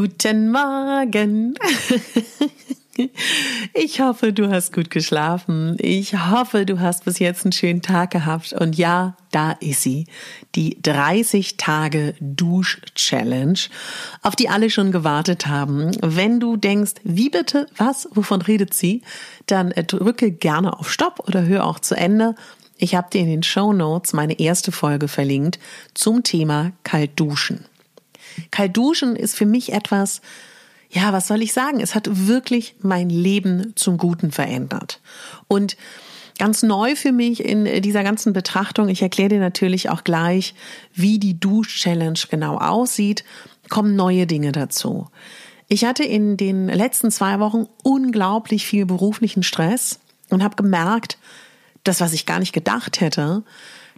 Guten Morgen. Ich hoffe, du hast gut geschlafen. Ich hoffe, du hast bis jetzt einen schönen Tag gehabt. Und ja, da ist sie. Die 30 Tage Dusch-Challenge, auf die alle schon gewartet haben. Wenn du denkst, wie bitte, was, wovon redet sie, dann drücke gerne auf Stopp oder hör auch zu Ende. Ich habe dir in den Show Notes meine erste Folge verlinkt zum Thema Kaltduschen. Kalt duschen ist für mich etwas, ja, was soll ich sagen? Es hat wirklich mein Leben zum Guten verändert. Und ganz neu für mich in dieser ganzen Betrachtung, ich erkläre dir natürlich auch gleich, wie die Dusch-Challenge genau aussieht, kommen neue Dinge dazu. Ich hatte in den letzten zwei Wochen unglaublich viel beruflichen Stress und habe gemerkt, das, was ich gar nicht gedacht hätte,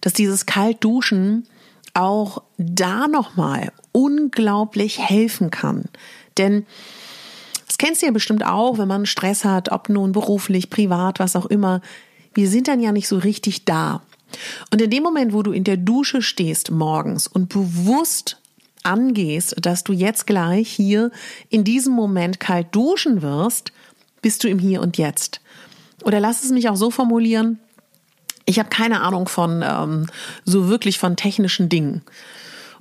dass dieses Kaltduschen auch da nochmal unglaublich helfen kann. Denn das kennst du ja bestimmt auch, wenn man Stress hat, ob nun beruflich, privat, was auch immer. Wir sind dann ja nicht so richtig da. Und in dem Moment, wo du in der Dusche stehst morgens und bewusst angehst, dass du jetzt gleich hier in diesem Moment kalt duschen wirst, bist du im Hier und Jetzt. Oder lass es mich auch so formulieren, ich habe keine Ahnung von ähm, so wirklich von technischen Dingen.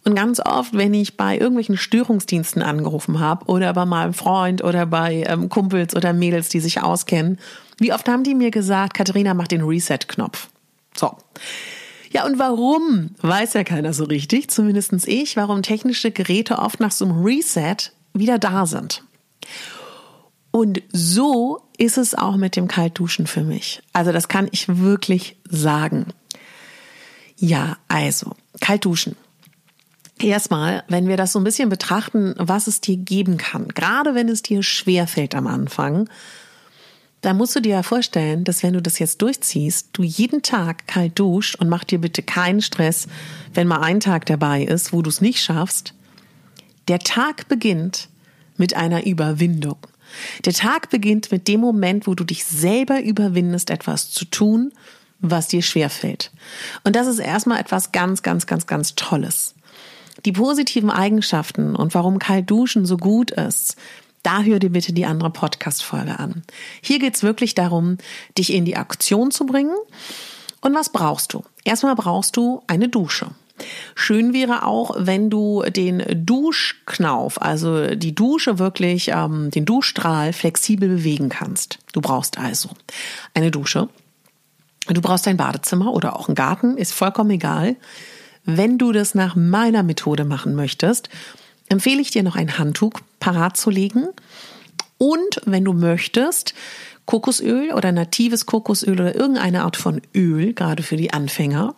Und ganz oft, wenn ich bei irgendwelchen Störungsdiensten angerufen habe oder bei meinem Freund oder bei ähm, Kumpels oder Mädels, die sich auskennen, wie oft haben die mir gesagt, Katharina, mach den Reset-Knopf. So. Ja, und warum, weiß ja keiner so richtig, zumindestens ich, warum technische Geräte oft nach so einem Reset wieder da sind. Und so ist es auch mit dem Kaltduschen für mich. Also das kann ich wirklich sagen. Ja, also, Kaltduschen. Erstmal, wenn wir das so ein bisschen betrachten, was es dir geben kann, gerade wenn es dir schwer fällt am Anfang, da musst du dir ja vorstellen, dass wenn du das jetzt durchziehst, du jeden Tag kalt duscht und mach dir bitte keinen Stress, wenn mal ein Tag dabei ist, wo du es nicht schaffst. Der Tag beginnt mit einer Überwindung. Der Tag beginnt mit dem Moment, wo du dich selber überwindest, etwas zu tun, was dir schwerfällt. Und das ist erstmal etwas ganz, ganz, ganz, ganz Tolles. Die positiven Eigenschaften und warum kalt duschen so gut ist, da hör dir bitte die andere Podcast-Folge an. Hier geht's wirklich darum, dich in die Aktion zu bringen. Und was brauchst du? Erstmal brauchst du eine Dusche. Schön wäre auch, wenn du den Duschknauf, also die Dusche wirklich, ähm, den Duschstrahl flexibel bewegen kannst. Du brauchst also eine Dusche. Du brauchst ein Badezimmer oder auch einen Garten, ist vollkommen egal. Wenn du das nach meiner Methode machen möchtest, empfehle ich dir noch ein Handtuch parat zu legen. Und wenn du möchtest, Kokosöl oder natives Kokosöl oder irgendeine Art von Öl, gerade für die Anfänger,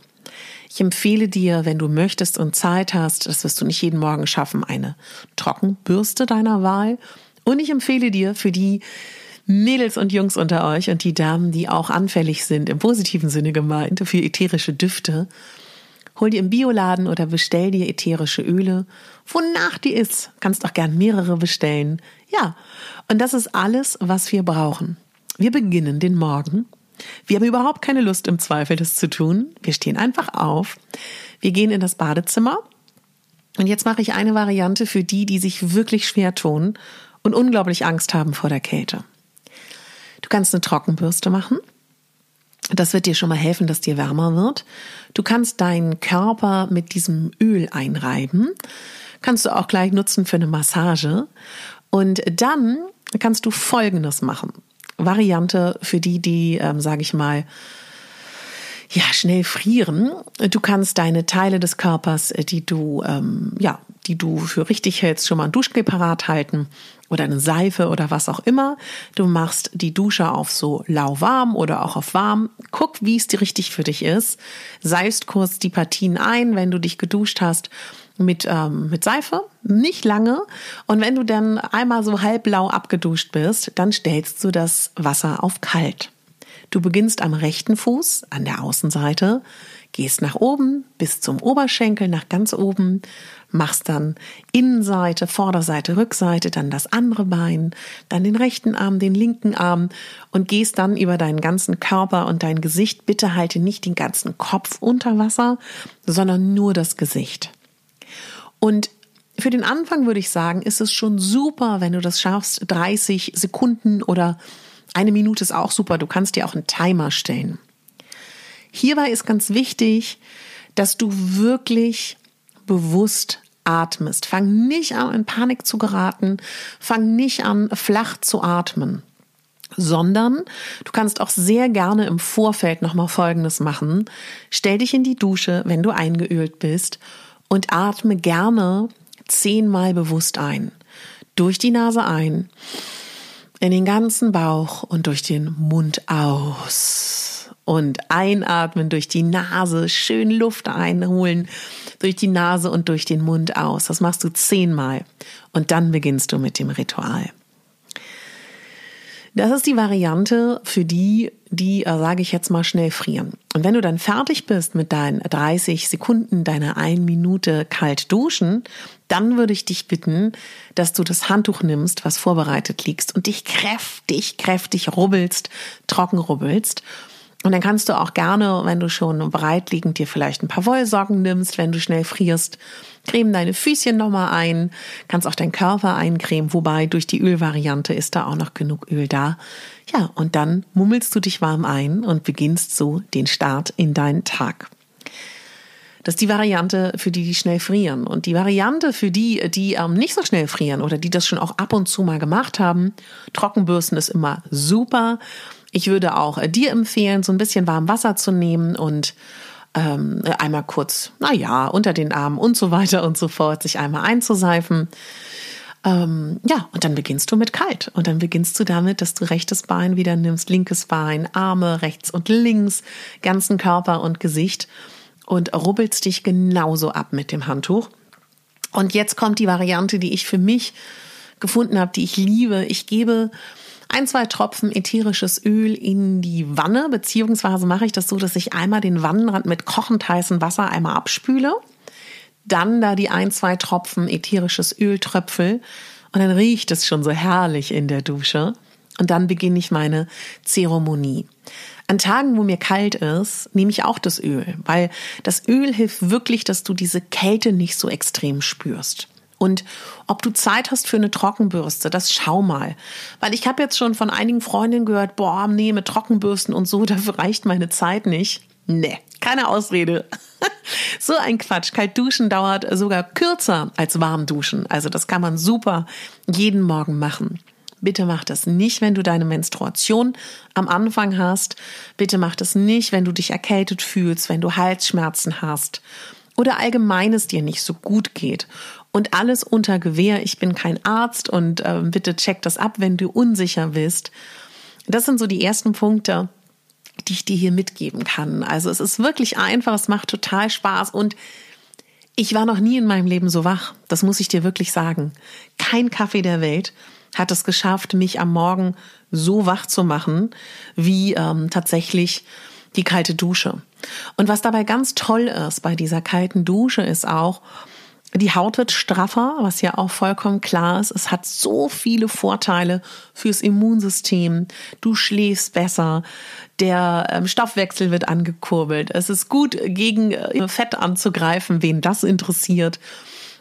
ich empfehle dir, wenn du möchtest und Zeit hast, das wirst du nicht jeden Morgen schaffen, eine Trockenbürste deiner Wahl. Und ich empfehle dir für die Mädels und Jungs unter euch und die Damen, die auch anfällig sind, im positiven Sinne gemeint, für ätherische Düfte, hol dir im Bioladen oder bestell dir ätherische Öle, wonach die ist. Kannst auch gern mehrere bestellen. Ja, und das ist alles, was wir brauchen. Wir beginnen den Morgen wir haben überhaupt keine Lust im Zweifel, das zu tun. Wir stehen einfach auf. Wir gehen in das Badezimmer. Und jetzt mache ich eine Variante für die, die sich wirklich schwer tun und unglaublich Angst haben vor der Kälte. Du kannst eine Trockenbürste machen. Das wird dir schon mal helfen, dass dir wärmer wird. Du kannst deinen Körper mit diesem Öl einreiben. Kannst du auch gleich nutzen für eine Massage. Und dann kannst du Folgendes machen. Variante für die, die, ähm, sage ich mal, ja, schnell frieren. Du kannst deine Teile des Körpers, äh, die du, ähm, ja, die du für richtig hältst, schon mal ein Duschgel parat halten oder eine Seife oder was auch immer. Du machst die Dusche auf so lauwarm oder auch auf warm. Guck, wie es dir richtig für dich ist. Seifst kurz die Partien ein, wenn du dich geduscht hast mit, ähm, mit Seife, nicht lange. Und wenn du dann einmal so halbblau abgeduscht bist, dann stellst du das Wasser auf kalt. Du beginnst am rechten Fuß, an der Außenseite, gehst nach oben bis zum Oberschenkel, nach ganz oben, machst dann Innenseite, Vorderseite, Rückseite, dann das andere Bein, dann den rechten Arm, den linken Arm und gehst dann über deinen ganzen Körper und dein Gesicht. Bitte halte nicht den ganzen Kopf unter Wasser, sondern nur das Gesicht. Und für den Anfang würde ich sagen, ist es schon super, wenn du das schaffst, 30 Sekunden oder eine Minute ist auch super. Du kannst dir auch einen Timer stellen. Hierbei ist ganz wichtig, dass du wirklich bewusst atmest. Fang nicht an, in Panik zu geraten. Fang nicht an, flach zu atmen. Sondern du kannst auch sehr gerne im Vorfeld nochmal Folgendes machen. Stell dich in die Dusche, wenn du eingeölt bist und atme gerne zehnmal bewusst ein. Durch die Nase ein, in den ganzen Bauch und durch den Mund aus. Und einatmen durch die Nase, schön Luft einholen, durch die Nase und durch den Mund aus. Das machst du zehnmal. Und dann beginnst du mit dem Ritual. Das ist die Variante für die, die, äh, sage ich jetzt mal, schnell frieren. Und wenn du dann fertig bist mit deinen 30 Sekunden, deiner 1 Minute kalt duschen, dann würde ich dich bitten, dass du das Handtuch nimmst, was vorbereitet liegst und dich kräftig, kräftig rubbelst, trocken rubbelst und dann kannst du auch gerne, wenn du schon bereit liegend dir vielleicht ein paar Wollsocken nimmst, wenn du schnell frierst, creme deine Füßchen nochmal ein, kannst auch deinen Körper eincremen, wobei durch die Ölvariante ist da auch noch genug Öl da. Ja, und dann mummelst du dich warm ein und beginnst so den Start in deinen Tag. Das ist die Variante für die, die schnell frieren. Und die Variante für die, die ähm, nicht so schnell frieren oder die das schon auch ab und zu mal gemacht haben, Trockenbürsten ist immer super. Ich würde auch äh, dir empfehlen, so ein bisschen warm Wasser zu nehmen und ähm, einmal kurz, na ja, unter den Armen und so weiter und so fort, sich einmal einzuseifen. Ähm, ja, und dann beginnst du mit kalt. Und dann beginnst du damit, dass du rechtes Bein wieder nimmst, linkes Bein, Arme rechts und links, ganzen Körper und Gesicht und rubbelst dich genauso ab mit dem Handtuch. Und jetzt kommt die Variante, die ich für mich gefunden habe, die ich liebe. Ich gebe ein, zwei Tropfen ätherisches Öl in die Wanne, beziehungsweise mache ich das so, dass ich einmal den Wannenrand mit kochend heißem Wasser einmal abspüle, dann da die ein, zwei Tropfen ätherisches Öl tröpfel und dann riecht es schon so herrlich in der Dusche und dann beginne ich meine Zeremonie. An Tagen, wo mir kalt ist, nehme ich auch das Öl, weil das Öl hilft wirklich, dass du diese Kälte nicht so extrem spürst. Und ob du Zeit hast für eine Trockenbürste, das schau mal. Weil ich habe jetzt schon von einigen Freundinnen gehört, boah, nee, mit Trockenbürsten und so, dafür reicht meine Zeit nicht. Nee, keine Ausrede. so ein Quatsch. Kalt duschen dauert sogar kürzer als warm duschen. Also das kann man super jeden Morgen machen. Bitte mach das nicht, wenn du deine Menstruation am Anfang hast. Bitte mach das nicht, wenn du dich erkältet fühlst, wenn du Halsschmerzen hast oder allgemein es dir nicht so gut geht und alles unter Gewehr. Ich bin kein Arzt und äh, bitte check das ab, wenn du unsicher bist. Das sind so die ersten Punkte, die ich dir hier mitgeben kann. Also es ist wirklich einfach, es macht total Spaß und ich war noch nie in meinem Leben so wach. Das muss ich dir wirklich sagen. Kein Kaffee der Welt hat es geschafft, mich am Morgen so wach zu machen, wie ähm, tatsächlich die kalte Dusche. Und was dabei ganz toll ist bei dieser kalten Dusche ist auch, Die Haut wird straffer, was ja auch vollkommen klar ist. Es hat so viele Vorteile fürs Immunsystem. Du schläfst besser, der ähm, Stoffwechsel wird angekurbelt. Es ist gut, gegen äh, Fett anzugreifen, wen das interessiert.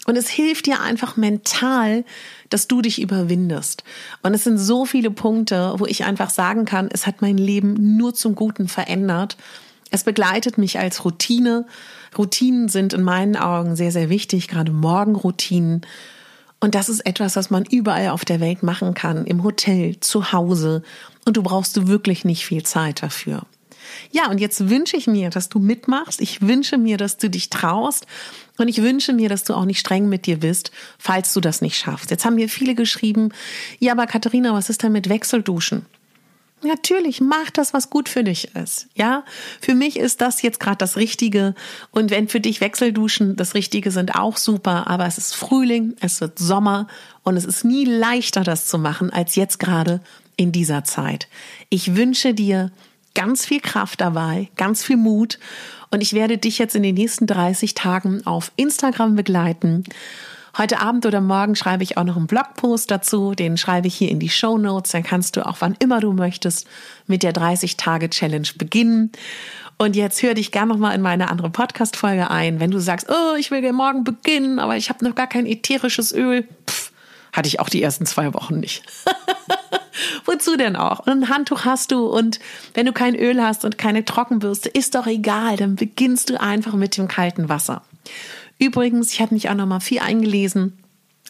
Und es hilft dir einfach mental, dass du dich überwindest. Und es sind so viele Punkte, wo ich einfach sagen kann, es hat mein Leben nur zum Guten verändert. Es begleitet mich als Routine. Routinen sind in meinen Augen sehr, sehr wichtig, gerade Morgenroutinen. Und das ist etwas, was man überall auf der Welt machen kann, im Hotel, zu Hause. Und du brauchst wirklich nicht viel Zeit dafür. Ja, und jetzt wünsche ich mir, dass du mitmachst. Ich wünsche mir, dass du dich traust. Und ich wünsche mir, dass du auch nicht streng mit dir bist, falls du das nicht schaffst. Jetzt haben mir viele geschrieben, ja, aber Katharina, was ist denn mit Wechselduschen? Natürlich, mach das, was gut für dich ist. Ja, für mich ist das jetzt gerade das Richtige. Und wenn für dich Wechselduschen das Richtige sind, auch super. Aber es ist Frühling, es wird Sommer und es ist nie leichter, das zu machen, als jetzt gerade in dieser Zeit. Ich wünsche dir ganz viel Kraft dabei, ganz viel Mut. Und ich werde dich jetzt in den nächsten 30 Tagen auf Instagram begleiten. Heute Abend oder morgen schreibe ich auch noch einen Blogpost dazu. Den schreibe ich hier in die Show Notes. Dann kannst du auch wann immer du möchtest mit der 30-Tage-Challenge beginnen. Und jetzt hör dich gerne noch mal in meine andere Podcast-Folge ein. Wenn du sagst, oh, ich will morgen beginnen, aber ich habe noch gar kein ätherisches Öl. Pff, hatte ich auch die ersten zwei Wochen nicht. Wozu denn auch? Und ein Handtuch hast du und wenn du kein Öl hast und keine Trockenbürste, ist doch egal, dann beginnst du einfach mit dem kalten Wasser. Übrigens, ich habe mich auch noch mal viel eingelesen,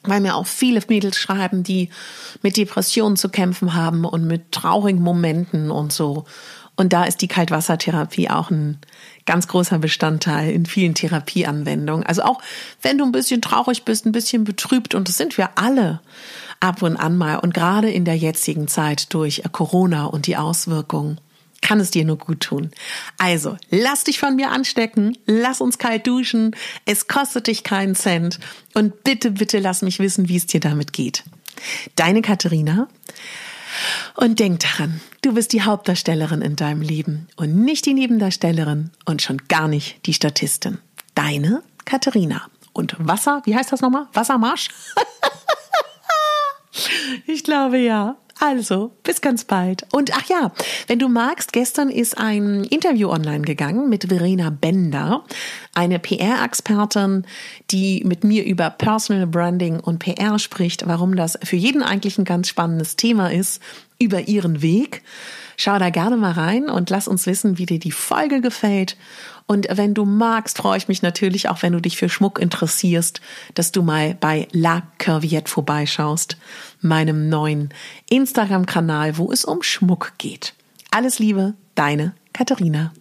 weil mir auch viele Mädels schreiben, die mit Depressionen zu kämpfen haben und mit traurigen Momenten und so. Und da ist die Kaltwassertherapie auch ein ganz großer Bestandteil in vielen Therapieanwendungen. Also auch wenn du ein bisschen traurig bist, ein bisschen betrübt, und das sind wir alle ab und an mal, und gerade in der jetzigen Zeit durch Corona und die Auswirkungen, kann es dir nur gut tun. Also, lass dich von mir anstecken, lass uns kalt duschen, es kostet dich keinen Cent und bitte, bitte lass mich wissen, wie es dir damit geht. Deine Katharina. Und denk daran, du bist die Hauptdarstellerin in deinem Leben und nicht die Nebendarstellerin und schon gar nicht die Statistin. Deine Katharina. Und Wasser, wie heißt das nochmal? Wassermarsch? ich glaube ja. Also, bis ganz bald. Und ach ja, wenn du magst, gestern ist ein Interview online gegangen mit Verena Bender, eine PR-Expertin, die mit mir über Personal Branding und PR spricht, warum das für jeden eigentlich ein ganz spannendes Thema ist, über ihren Weg. Schau da gerne mal rein und lass uns wissen, wie dir die Folge gefällt. Und wenn du magst, freue ich mich natürlich auch, wenn du dich für Schmuck interessierst, dass du mal bei La Curviette vorbeischaust, meinem neuen Instagram-Kanal, wo es um Schmuck geht. Alles Liebe, deine Katharina.